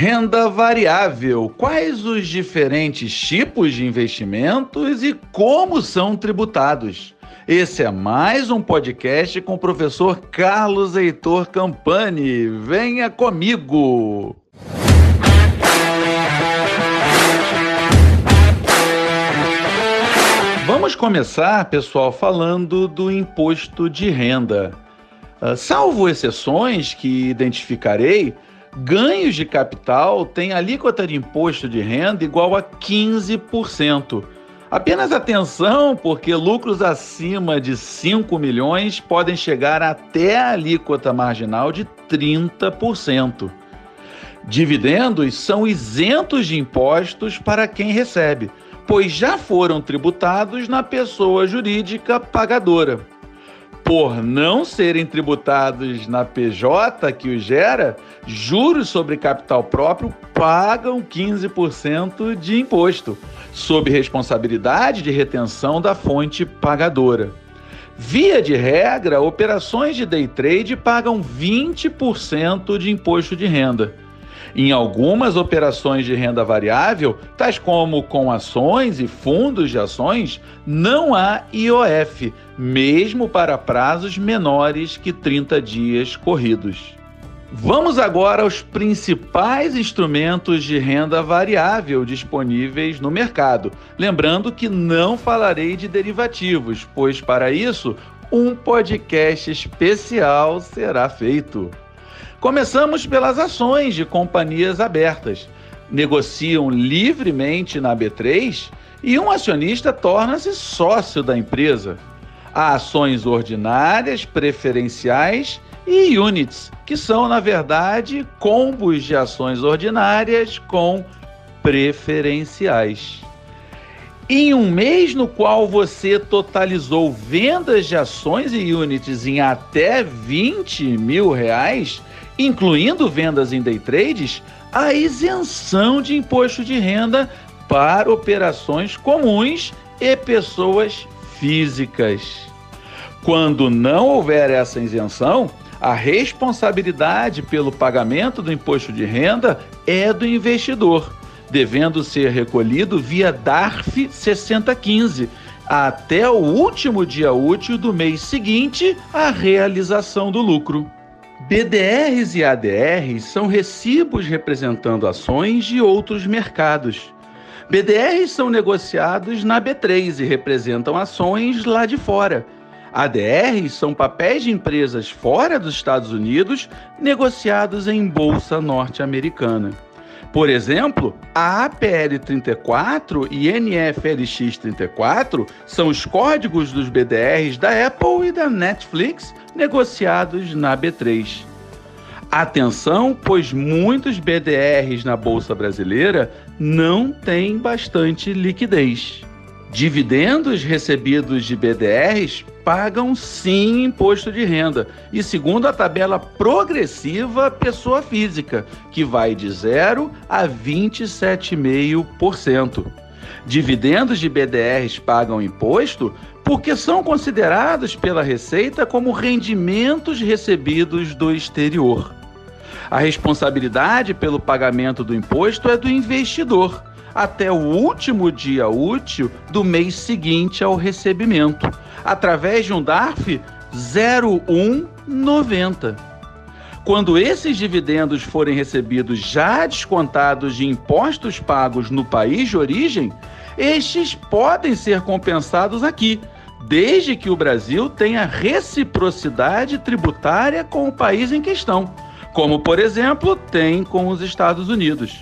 Renda variável: quais os diferentes tipos de investimentos e como são tributados? Esse é mais um podcast com o professor Carlos Heitor Campani. Venha comigo! Vamos começar, pessoal, falando do imposto de renda. Uh, salvo exceções que identificarei, ganhos de capital têm alíquota de imposto de renda igual a 15%. Apenas atenção, porque lucros acima de 5 milhões podem chegar até a alíquota marginal de 30%. Dividendos são isentos de impostos para quem recebe, pois já foram tributados na pessoa jurídica pagadora por não serem tributados na PJ que os gera, juros sobre capital próprio pagam 15% de imposto, sob responsabilidade de retenção da fonte pagadora. Via de regra, operações de day trade pagam 20% de imposto de renda. Em algumas operações de renda variável, tais como com ações e fundos de ações, não há IOF, mesmo para prazos menores que 30 dias corridos. Vamos agora aos principais instrumentos de renda variável disponíveis no mercado. Lembrando que não falarei de derivativos, pois para isso um podcast especial será feito. Começamos pelas ações de companhias abertas. Negociam livremente na B3 e um acionista torna-se sócio da empresa. Há ações ordinárias, preferenciais e units, que são, na verdade, combos de ações ordinárias com preferenciais. Em um mês no qual você totalizou vendas de ações e units em até 20 mil reais, incluindo vendas em day trades, a isenção de imposto de renda para operações comuns e pessoas físicas. Quando não houver essa isenção, a responsabilidade pelo pagamento do imposto de renda é do investidor, devendo ser recolhido via DARF 6015 até o último dia útil do mês seguinte à realização do lucro. BDRs e ADRs são recibos representando ações de outros mercados. BDRs são negociados na B3 e representam ações lá de fora. ADRs são papéis de empresas fora dos Estados Unidos negociados em bolsa norte-americana. Por exemplo, a APL 34 e NFLX 34 são os códigos dos BDRs da Apple e da Netflix negociados na B3. Atenção, pois muitos BDRs na bolsa brasileira não têm bastante liquidez. Dividendos recebidos de BDRs pagam sim imposto de renda e, segundo a tabela progressiva, pessoa física, que vai de 0 a 27,5%. Dividendos de BDRs pagam imposto porque são considerados pela Receita como rendimentos recebidos do exterior. A responsabilidade pelo pagamento do imposto é do investidor até o último dia útil do mês seguinte ao recebimento, através de um DARF 0190. Quando esses dividendos forem recebidos já descontados de impostos pagos no país de origem, estes podem ser compensados aqui, desde que o Brasil tenha reciprocidade tributária com o país em questão, como, por exemplo, tem com os Estados Unidos.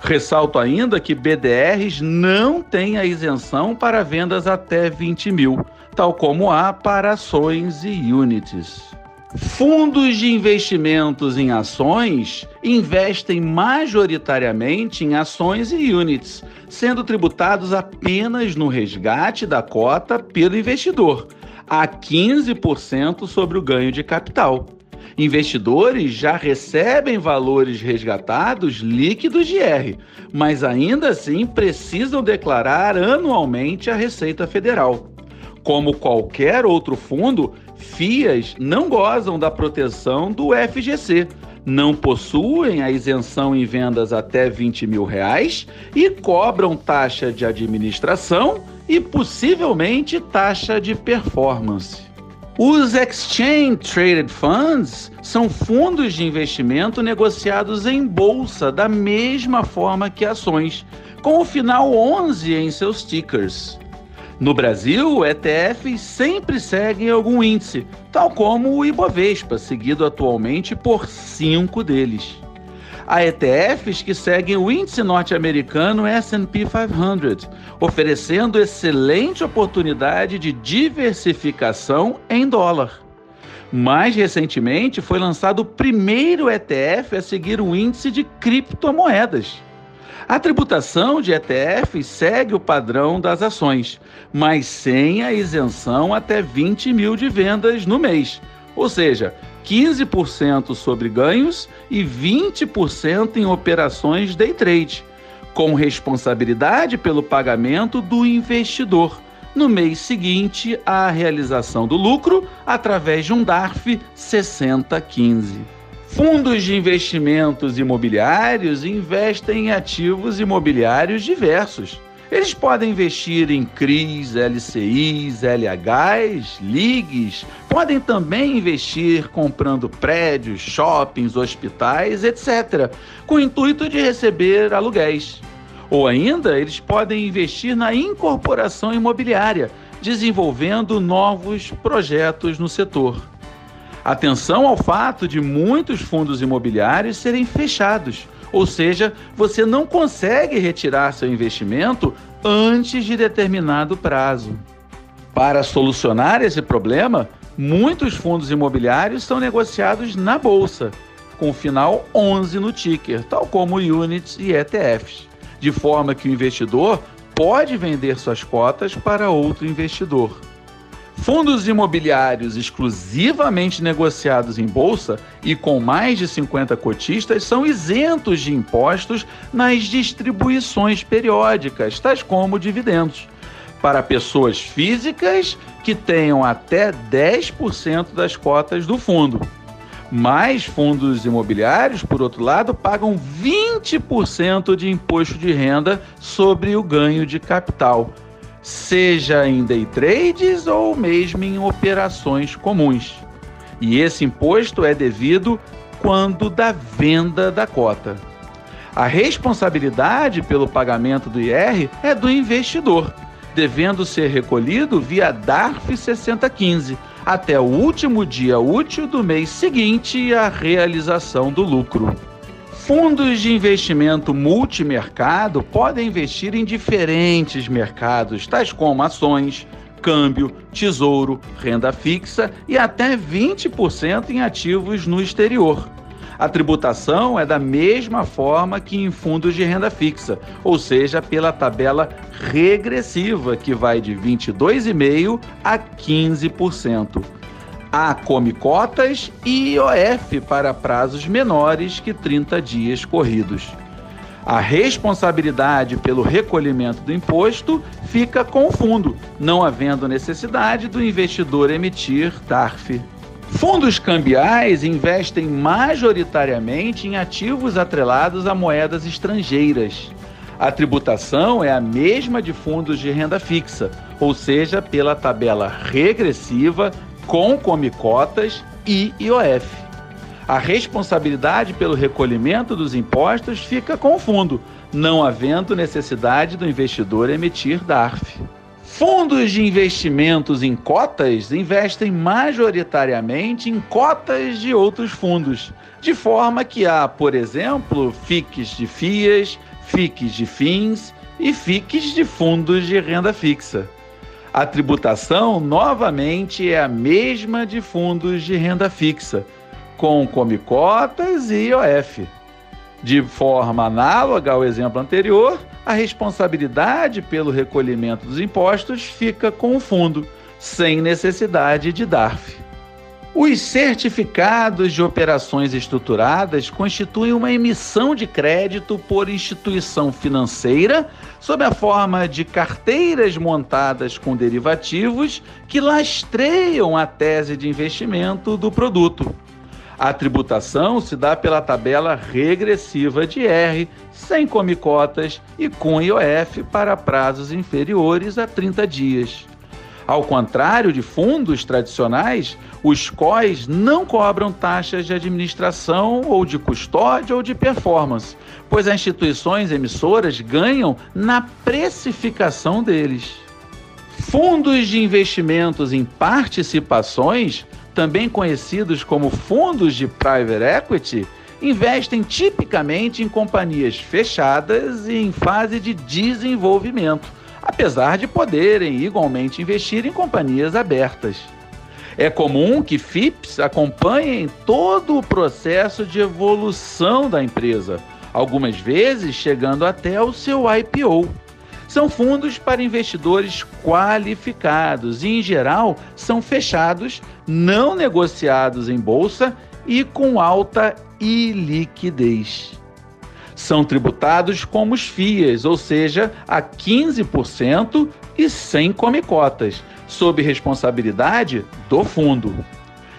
Ressalto ainda que BDRs não têm a isenção para vendas até 20 mil, tal como há para ações e units. Fundos de investimentos em ações investem majoritariamente em ações e units, sendo tributados apenas no resgate da cota pelo investidor, a 15% sobre o ganho de capital. Investidores já recebem valores resgatados líquidos de R, mas ainda assim precisam declarar anualmente a Receita Federal. Como qualquer outro fundo, FIAs não gozam da proteção do FGC, não possuem a isenção em vendas até 20 mil reais e cobram taxa de administração e possivelmente taxa de performance. Os Exchange Traded Funds são fundos de investimento negociados em bolsa da mesma forma que ações, com o final 11 em seus tickers. No Brasil, ETFs sempre seguem algum índice, tal como o Ibovespa, seguido atualmente por cinco deles. Há ETFs que seguem o índice norte-americano S&P 500, oferecendo excelente oportunidade de diversificação em dólar. Mais recentemente, foi lançado o primeiro ETF a seguir o índice de criptomoedas. A tributação de ETFs segue o padrão das ações, mas sem a isenção até 20 mil de vendas no mês, ou seja, 15% sobre ganhos e 20% em operações day trade, com responsabilidade pelo pagamento do investidor no mês seguinte à realização do lucro através de um DARF 6015. Fundos de investimentos imobiliários investem em ativos imobiliários diversos. Eles podem investir em CRIs, LCIs, LHs, LIGs, podem também investir comprando prédios, shoppings, hospitais, etc., com o intuito de receber aluguéis. Ou ainda, eles podem investir na incorporação imobiliária, desenvolvendo novos projetos no setor. Atenção ao fato de muitos fundos imobiliários serem fechados, ou seja, você não consegue retirar seu investimento antes de determinado prazo. Para solucionar esse problema, muitos fundos imobiliários são negociados na bolsa, com o final 11 no ticker, tal como units e ETFs, de forma que o investidor pode vender suas cotas para outro investidor. Fundos imobiliários exclusivamente negociados em bolsa e com mais de 50 cotistas são isentos de impostos nas distribuições periódicas, tais como dividendos, para pessoas físicas que tenham até 10% das cotas do fundo. Mais fundos imobiliários, por outro lado, pagam 20% de imposto de renda sobre o ganho de capital seja em day trades ou mesmo em operações comuns. E esse imposto é devido quando da venda da cota. A responsabilidade pelo pagamento do IR é do investidor, devendo ser recolhido via DARF 6015 até o último dia útil do mês seguinte à realização do lucro. Fundos de investimento multimercado podem investir em diferentes mercados, tais como ações, câmbio, tesouro, renda fixa e até 20% em ativos no exterior. A tributação é da mesma forma que em fundos de renda fixa, ou seja, pela tabela regressiva, que vai de 22,5% a 15%. Há comicotas e IOF para prazos menores que 30 dias corridos. A responsabilidade pelo recolhimento do imposto fica com o fundo, não havendo necessidade do investidor emitir TARF. Fundos cambiais investem majoritariamente em ativos atrelados a moedas estrangeiras. A tributação é a mesma de fundos de renda fixa, ou seja, pela tabela regressiva com comicotas e IOF. A responsabilidade pelo recolhimento dos impostos fica com o fundo, não havendo necessidade do investidor emitir DARF. Fundos de investimentos em cotas investem majoritariamente em cotas de outros fundos, de forma que há, por exemplo, FICs de FIAs, FICs de FINS e FICs de fundos de renda fixa. A tributação, novamente, é a mesma de fundos de renda fixa, com comicotas e IOF. De forma análoga ao exemplo anterior, a responsabilidade pelo recolhimento dos impostos fica com o fundo, sem necessidade de DARF. Os certificados de operações estruturadas constituem uma emissão de crédito por instituição financeira sob a forma de carteiras montadas com derivativos que lastreiam a tese de investimento do produto. A tributação se dá pela tabela regressiva de R, sem comicotas e com IOF para prazos inferiores a 30 dias. Ao contrário de fundos tradicionais, os COIs não cobram taxas de administração ou de custódia ou de performance, pois as instituições emissoras ganham na precificação deles. Fundos de investimentos em participações também conhecidos como fundos de private equity, investem tipicamente em companhias fechadas e em fase de desenvolvimento, apesar de poderem igualmente investir em companhias abertas. É comum que FIPS acompanhem todo o processo de evolução da empresa, algumas vezes chegando até o seu IPO. São fundos para investidores qualificados e, em geral, são fechados, não negociados em bolsa e com alta iliquidez. São tributados como os FIAs, ou seja, a 15% e sem comicotas, sob responsabilidade do fundo.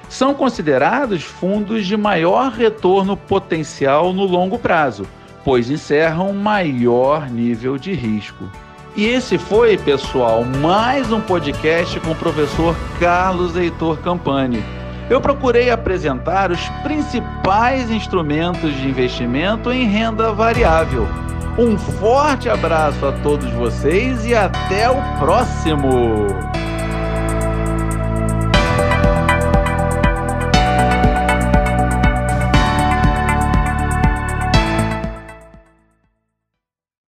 São considerados fundos de maior retorno potencial no longo prazo pois encerram maior nível de risco. E esse foi, pessoal, mais um podcast com o professor Carlos Heitor Campani. Eu procurei apresentar os principais instrumentos de investimento em renda variável. Um forte abraço a todos vocês e até o próximo!